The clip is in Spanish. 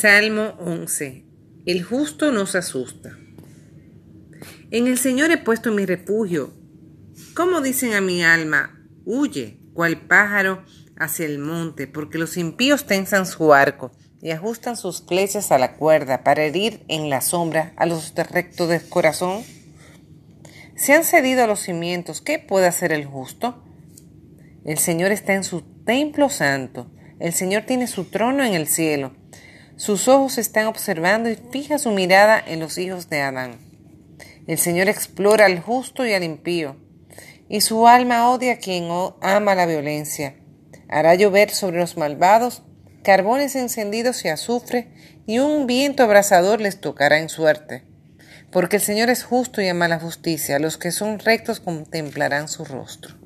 Salmo 11. El justo nos asusta. En el Señor he puesto mi refugio. ¿Cómo dicen a mi alma, huye, cual pájaro, hacia el monte, porque los impíos tensan su arco y ajustan sus flechas a la cuerda para herir en la sombra a los rectos del corazón? Se han cedido a los cimientos, ¿qué puede hacer el justo? El Señor está en su templo santo, el Señor tiene su trono en el cielo. Sus ojos están observando y fija su mirada en los hijos de Adán. El Señor explora al justo y al impío, y su alma odia a quien ama la violencia. Hará llover sobre los malvados carbones encendidos y azufre, y un viento abrasador les tocará en suerte. Porque el Señor es justo y ama la justicia, los que son rectos contemplarán su rostro.